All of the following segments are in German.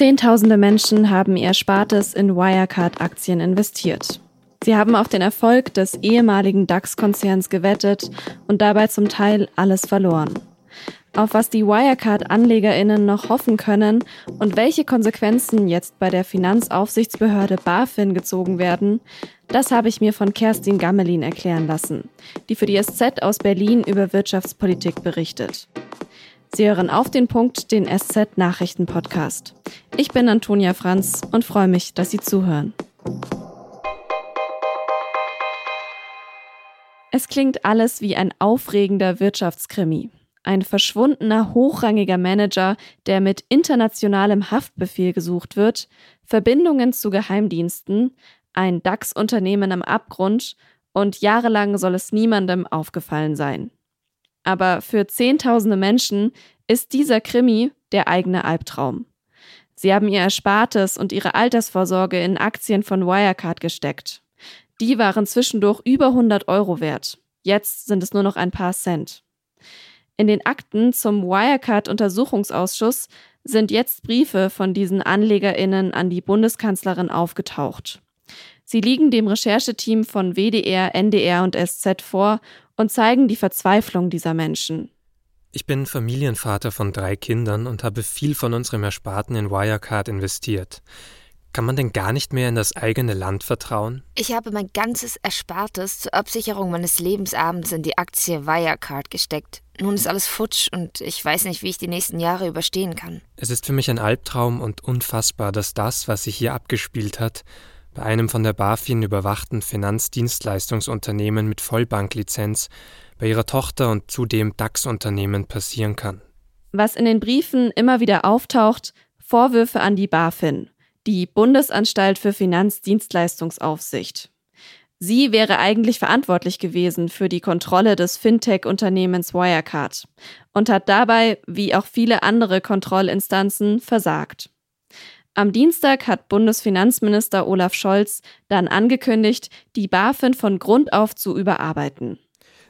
Zehntausende Menschen haben ihr Spartes in Wirecard-Aktien investiert. Sie haben auf den Erfolg des ehemaligen DAX-Konzerns gewettet und dabei zum Teil alles verloren. Auf was die Wirecard-AnlegerInnen noch hoffen können und welche Konsequenzen jetzt bei der Finanzaufsichtsbehörde BaFin gezogen werden, das habe ich mir von Kerstin Gammelin erklären lassen, die für die SZ aus Berlin über Wirtschaftspolitik berichtet. Sie hören auf den Punkt den SZ Nachrichten Podcast. Ich bin Antonia Franz und freue mich, dass Sie zuhören. Es klingt alles wie ein aufregender Wirtschaftskrimi. Ein verschwundener, hochrangiger Manager, der mit internationalem Haftbefehl gesucht wird, Verbindungen zu Geheimdiensten, ein DAX-Unternehmen am Abgrund und jahrelang soll es niemandem aufgefallen sein. Aber für Zehntausende Menschen ist dieser Krimi der eigene Albtraum. Sie haben ihr Erspartes und ihre Altersvorsorge in Aktien von Wirecard gesteckt. Die waren zwischendurch über 100 Euro wert. Jetzt sind es nur noch ein paar Cent. In den Akten zum Wirecard-Untersuchungsausschuss sind jetzt Briefe von diesen AnlegerInnen an die Bundeskanzlerin aufgetaucht. Sie liegen dem Rechercheteam von WDR, NDR und SZ vor und zeigen die Verzweiflung dieser Menschen. Ich bin Familienvater von drei Kindern und habe viel von unserem Ersparten in Wirecard investiert. Kann man denn gar nicht mehr in das eigene Land vertrauen? Ich habe mein ganzes Erspartes zur Absicherung meines Lebensabends in die Aktie Wirecard gesteckt. Nun ist alles futsch und ich weiß nicht, wie ich die nächsten Jahre überstehen kann. Es ist für mich ein Albtraum und unfassbar, dass das, was sich hier abgespielt hat, bei einem von der BaFin überwachten Finanzdienstleistungsunternehmen mit Vollbanklizenz bei ihrer Tochter und zudem DAX-Unternehmen passieren kann. Was in den Briefen immer wieder auftaucht, Vorwürfe an die BaFin die Bundesanstalt für Finanzdienstleistungsaufsicht. Sie wäre eigentlich verantwortlich gewesen für die Kontrolle des Fintech-Unternehmens Wirecard und hat dabei, wie auch viele andere Kontrollinstanzen, versagt. Am Dienstag hat Bundesfinanzminister Olaf Scholz dann angekündigt, die BaFin von Grund auf zu überarbeiten.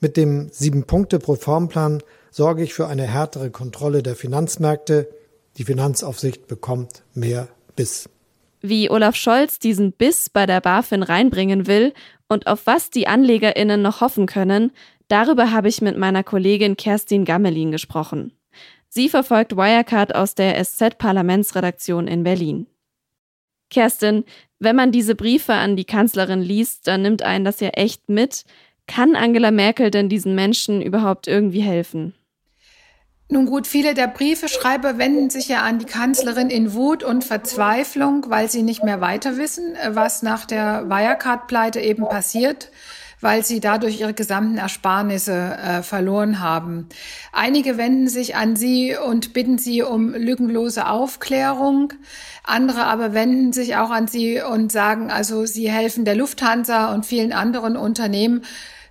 Mit dem Sieben-Punkte-Proformplan sorge ich für eine härtere Kontrolle der Finanzmärkte. Die Finanzaufsicht bekommt mehr Biss wie Olaf Scholz diesen Biss bei der BaFin reinbringen will und auf was die AnlegerInnen noch hoffen können, darüber habe ich mit meiner Kollegin Kerstin Gammelin gesprochen. Sie verfolgt Wirecard aus der SZ-Parlamentsredaktion in Berlin. Kerstin, wenn man diese Briefe an die Kanzlerin liest, dann nimmt einen das ja echt mit. Kann Angela Merkel denn diesen Menschen überhaupt irgendwie helfen? Nun gut, viele der Briefeschreiber wenden sich ja an die Kanzlerin in Wut und Verzweiflung, weil sie nicht mehr weiter wissen, was nach der Wirecard-Pleite eben passiert weil sie dadurch ihre gesamten Ersparnisse äh, verloren haben. Einige wenden sich an sie und bitten sie um lückenlose Aufklärung. Andere aber wenden sich auch an sie und sagen, also sie helfen der Lufthansa und vielen anderen Unternehmen.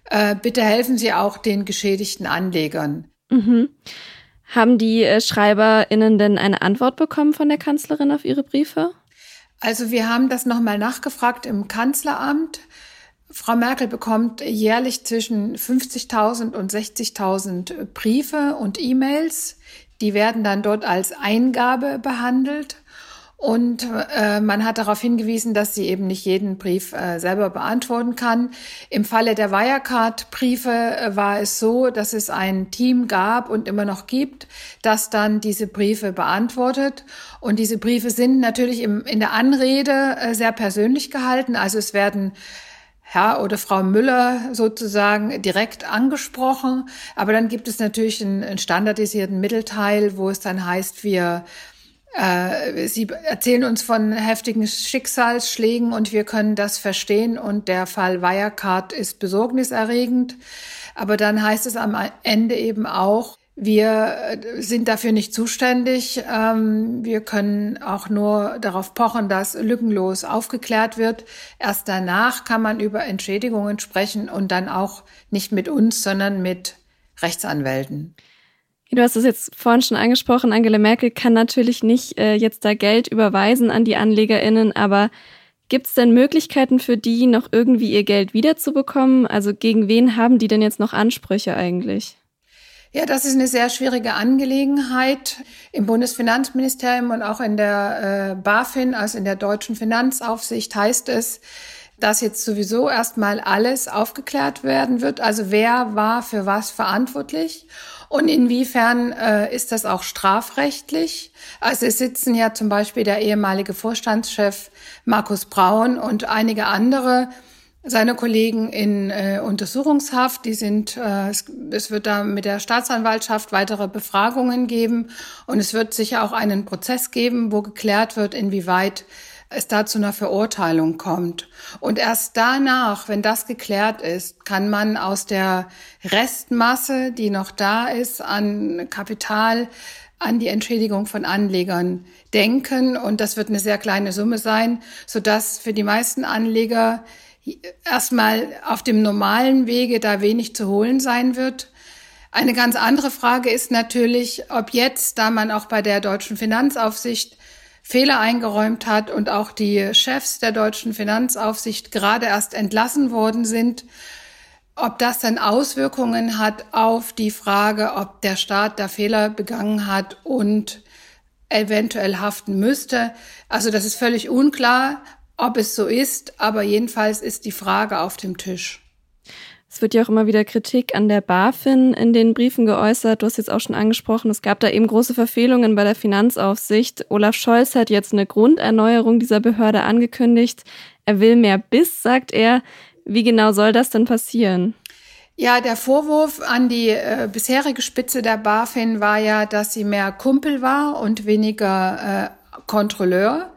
Äh, bitte helfen Sie auch den geschädigten Anlegern. Mhm. Haben die äh, SchreiberInnen denn eine Antwort bekommen von der Kanzlerin auf ihre Briefe? Also wir haben das nochmal nachgefragt im Kanzleramt. Frau Merkel bekommt jährlich zwischen 50.000 und 60.000 Briefe und E-Mails. Die werden dann dort als Eingabe behandelt. Und äh, man hat darauf hingewiesen, dass sie eben nicht jeden Brief äh, selber beantworten kann. Im Falle der Wirecard-Briefe äh, war es so, dass es ein Team gab und immer noch gibt, das dann diese Briefe beantwortet. Und diese Briefe sind natürlich im, in der Anrede äh, sehr persönlich gehalten. Also es werden Herr oder Frau Müller sozusagen direkt angesprochen. Aber dann gibt es natürlich einen, einen standardisierten Mittelteil, wo es dann heißt, wir äh, Sie erzählen uns von heftigen Schicksalsschlägen und wir können das verstehen und der Fall Wirecard ist besorgniserregend. Aber dann heißt es am Ende eben auch, wir äh, sind dafür nicht zuständig. Ähm, wir können auch nur darauf pochen, dass lückenlos aufgeklärt wird. Erst danach kann man über Entschädigungen sprechen und dann auch nicht mit uns, sondern mit Rechtsanwälten. Du hast es jetzt vorhin schon angesprochen, Angela Merkel kann natürlich nicht äh, jetzt da Geld überweisen an die AnlegerInnen, aber gibt es denn Möglichkeiten für die, noch irgendwie ihr Geld wiederzubekommen? Also gegen wen haben die denn jetzt noch Ansprüche eigentlich? Ja, das ist eine sehr schwierige Angelegenheit. Im Bundesfinanzministerium und auch in der äh, BaFin, also in der deutschen Finanzaufsicht, heißt es, dass jetzt sowieso erstmal alles aufgeklärt werden wird. Also wer war für was verantwortlich und inwiefern äh, ist das auch strafrechtlich? Also es sitzen ja zum Beispiel der ehemalige Vorstandschef Markus Braun und einige andere seine Kollegen in äh, Untersuchungshaft. Die sind, äh, es, es wird da mit der Staatsanwaltschaft weitere Befragungen geben und es wird sicher auch einen Prozess geben, wo geklärt wird, inwieweit es da zu einer Verurteilung kommt. Und erst danach, wenn das geklärt ist, kann man aus der Restmasse, die noch da ist, an Kapital, an die Entschädigung von Anlegern denken. Und das wird eine sehr kleine Summe sein, sodass für die meisten Anleger erstmal auf dem normalen Wege da wenig zu holen sein wird. Eine ganz andere Frage ist natürlich, ob jetzt, da man auch bei der deutschen Finanzaufsicht Fehler eingeräumt hat und auch die Chefs der deutschen Finanzaufsicht gerade erst entlassen worden sind, ob das dann Auswirkungen hat auf die Frage, ob der Staat da Fehler begangen hat und eventuell haften müsste. Also das ist völlig unklar, ob es so ist, aber jedenfalls ist die Frage auf dem Tisch. Es wird ja auch immer wieder Kritik an der BaFin in den Briefen geäußert. Du hast jetzt auch schon angesprochen, es gab da eben große Verfehlungen bei der Finanzaufsicht. Olaf Scholz hat jetzt eine Grunderneuerung dieser Behörde angekündigt. Er will mehr Biss, sagt er. Wie genau soll das denn passieren? Ja, der Vorwurf an die äh, bisherige Spitze der BaFin war ja, dass sie mehr Kumpel war und weniger äh, Kontrolleur.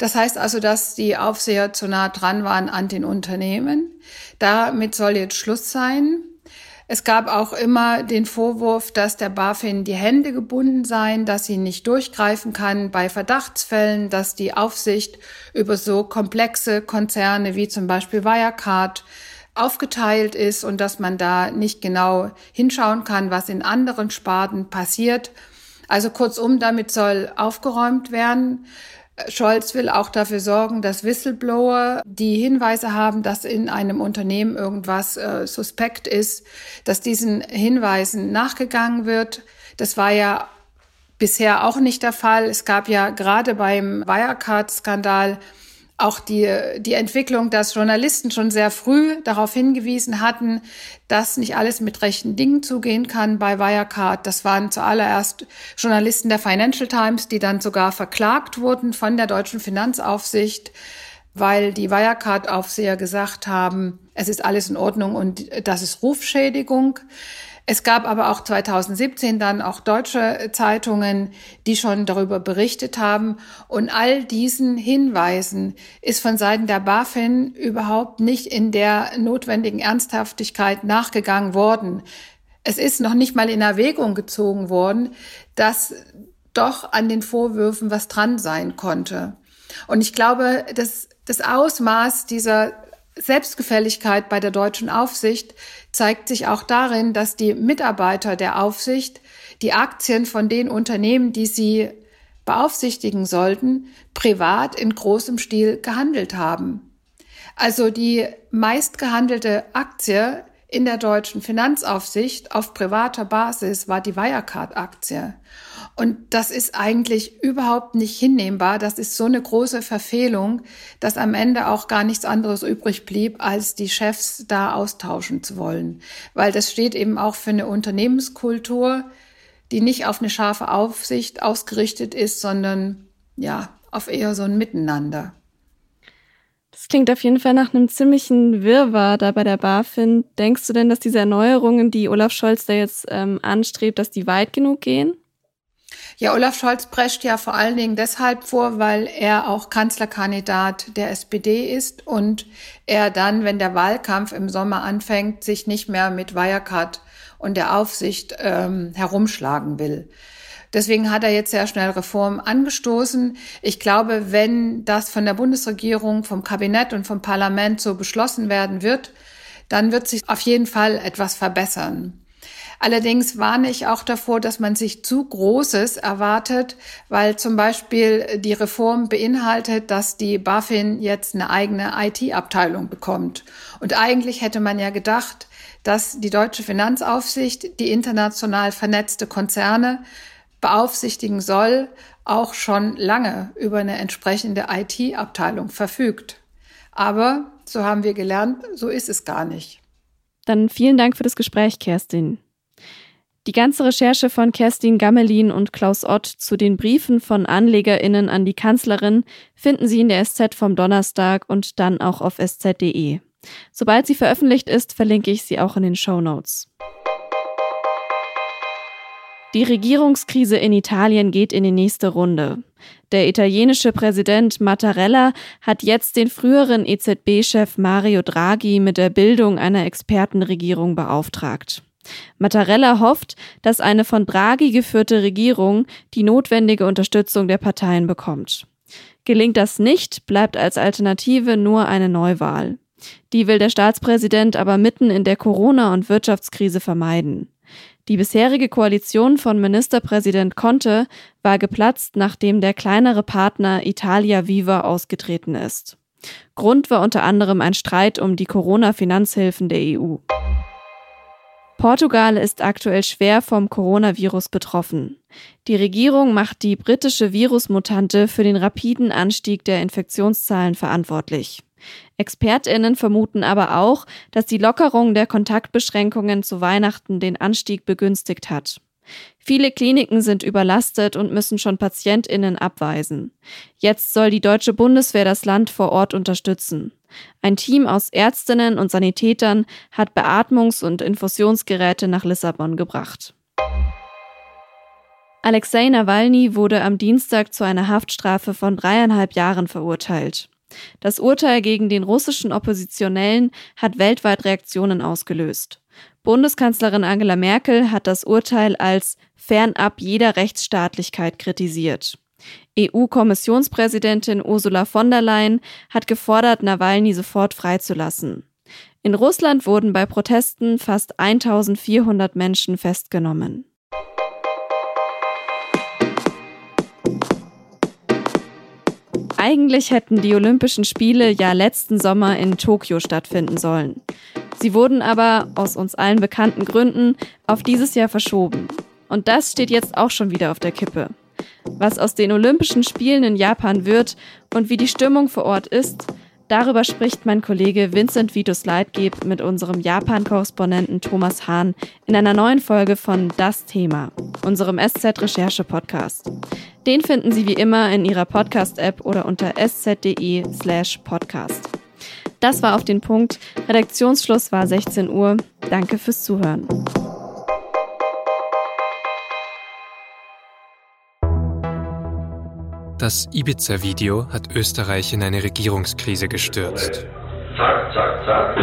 Das heißt also, dass die Aufseher zu nah dran waren an den Unternehmen. Damit soll jetzt Schluss sein. Es gab auch immer den Vorwurf, dass der BaFin die Hände gebunden seien, dass sie nicht durchgreifen kann bei Verdachtsfällen, dass die Aufsicht über so komplexe Konzerne wie zum Beispiel Wirecard aufgeteilt ist und dass man da nicht genau hinschauen kann, was in anderen Sparten passiert. Also kurzum, damit soll aufgeräumt werden. Scholz will auch dafür sorgen, dass Whistleblower, die Hinweise haben, dass in einem Unternehmen irgendwas äh, suspekt ist, dass diesen Hinweisen nachgegangen wird. Das war ja bisher auch nicht der Fall. Es gab ja gerade beim Wirecard-Skandal auch die, die Entwicklung, dass Journalisten schon sehr früh darauf hingewiesen hatten, dass nicht alles mit rechten Dingen zugehen kann bei Wirecard. Das waren zuallererst Journalisten der Financial Times, die dann sogar verklagt wurden von der deutschen Finanzaufsicht, weil die Wirecard-Aufseher gesagt haben, es ist alles in Ordnung und das ist Rufschädigung. Es gab aber auch 2017 dann auch deutsche Zeitungen, die schon darüber berichtet haben. Und all diesen Hinweisen ist von Seiten der BaFin überhaupt nicht in der notwendigen Ernsthaftigkeit nachgegangen worden. Es ist noch nicht mal in Erwägung gezogen worden, dass doch an den Vorwürfen was dran sein konnte. Und ich glaube, dass das Ausmaß dieser Selbstgefälligkeit bei der deutschen Aufsicht zeigt sich auch darin, dass die Mitarbeiter der Aufsicht die Aktien von den Unternehmen, die sie beaufsichtigen sollten, privat in großem Stil gehandelt haben. Also die meistgehandelte Aktie in der deutschen Finanzaufsicht auf privater Basis war die Wirecard-Aktie. Und das ist eigentlich überhaupt nicht hinnehmbar. Das ist so eine große Verfehlung, dass am Ende auch gar nichts anderes übrig blieb, als die Chefs da austauschen zu wollen. Weil das steht eben auch für eine Unternehmenskultur, die nicht auf eine scharfe Aufsicht ausgerichtet ist, sondern ja, auf eher so ein Miteinander. Das klingt auf jeden Fall nach einem ziemlichen Wirrwarr da bei der BaFin. Denkst du denn, dass diese Erneuerungen, die Olaf Scholz da jetzt ähm, anstrebt, dass die weit genug gehen? Ja, Olaf Scholz prescht ja vor allen Dingen deshalb vor, weil er auch Kanzlerkandidat der SPD ist und er dann, wenn der Wahlkampf im Sommer anfängt, sich nicht mehr mit Wirecard und der Aufsicht ähm, herumschlagen will. Deswegen hat er jetzt sehr schnell Reformen angestoßen. Ich glaube, wenn das von der Bundesregierung, vom Kabinett und vom Parlament so beschlossen werden wird, dann wird sich auf jeden Fall etwas verbessern. Allerdings warne ich auch davor, dass man sich zu Großes erwartet, weil zum Beispiel die Reform beinhaltet, dass die BaFin jetzt eine eigene IT-Abteilung bekommt. Und eigentlich hätte man ja gedacht, dass die deutsche Finanzaufsicht die international vernetzte Konzerne beaufsichtigen soll, auch schon lange über eine entsprechende IT-Abteilung verfügt. Aber, so haben wir gelernt, so ist es gar nicht. Dann vielen Dank für das Gespräch, Kerstin. Die ganze Recherche von Kerstin Gammelin und Klaus Ott zu den Briefen von AnlegerInnen an die Kanzlerin finden Sie in der SZ vom Donnerstag und dann auch auf sz.de. Sobald sie veröffentlicht ist, verlinke ich sie auch in den Show Notes. Die Regierungskrise in Italien geht in die nächste Runde. Der italienische Präsident Mattarella hat jetzt den früheren EZB-Chef Mario Draghi mit der Bildung einer Expertenregierung beauftragt. Mattarella hofft, dass eine von Draghi geführte Regierung die notwendige Unterstützung der Parteien bekommt. Gelingt das nicht, bleibt als Alternative nur eine Neuwahl. Die will der Staatspräsident aber mitten in der Corona- und Wirtschaftskrise vermeiden. Die bisherige Koalition von Ministerpräsident Conte war geplatzt, nachdem der kleinere Partner Italia Viva ausgetreten ist. Grund war unter anderem ein Streit um die Corona-Finanzhilfen der EU. Portugal ist aktuell schwer vom Coronavirus betroffen. Die Regierung macht die britische Virusmutante für den rapiden Anstieg der Infektionszahlen verantwortlich. Expertinnen vermuten aber auch, dass die Lockerung der Kontaktbeschränkungen zu Weihnachten den Anstieg begünstigt hat. Viele Kliniken sind überlastet und müssen schon Patientinnen abweisen. Jetzt soll die deutsche Bundeswehr das Land vor Ort unterstützen. Ein Team aus Ärztinnen und Sanitätern hat Beatmungs- und Infusionsgeräte nach Lissabon gebracht. Alexei Nawalny wurde am Dienstag zu einer Haftstrafe von dreieinhalb Jahren verurteilt. Das Urteil gegen den russischen Oppositionellen hat weltweit Reaktionen ausgelöst. Bundeskanzlerin Angela Merkel hat das Urteil als fernab jeder Rechtsstaatlichkeit kritisiert. EU-Kommissionspräsidentin Ursula von der Leyen hat gefordert, Nawalny sofort freizulassen. In Russland wurden bei Protesten fast 1400 Menschen festgenommen. Eigentlich hätten die Olympischen Spiele ja letzten Sommer in Tokio stattfinden sollen. Sie wurden aber aus uns allen bekannten Gründen auf dieses Jahr verschoben. Und das steht jetzt auch schon wieder auf der Kippe. Was aus den Olympischen Spielen in Japan wird und wie die Stimmung vor Ort ist, darüber spricht mein Kollege Vincent Vitus Leitgeb mit unserem Japan-Korrespondenten Thomas Hahn in einer neuen Folge von Das Thema, unserem SZ-Recherche-Podcast. Den finden Sie wie immer in Ihrer Podcast-App oder unter sz.de slash podcast. Das war auf den Punkt. Redaktionsschluss war 16 Uhr. Danke fürs Zuhören. Das Ibiza-Video hat Österreich in eine Regierungskrise gestürzt. Zack, zack, zack.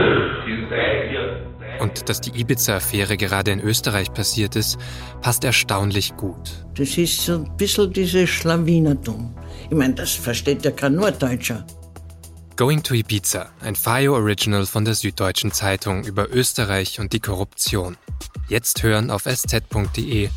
Und dass die Ibiza-Affäre gerade in Österreich passiert ist, passt erstaunlich gut. Das ist so ein bisschen dieses Schlawinertum. Ich meine, das versteht ja kein Norddeutscher. Going to Ibiza, ein FIO Original von der Süddeutschen Zeitung über Österreich und die Korruption. Jetzt hören auf sz.de-ibiza.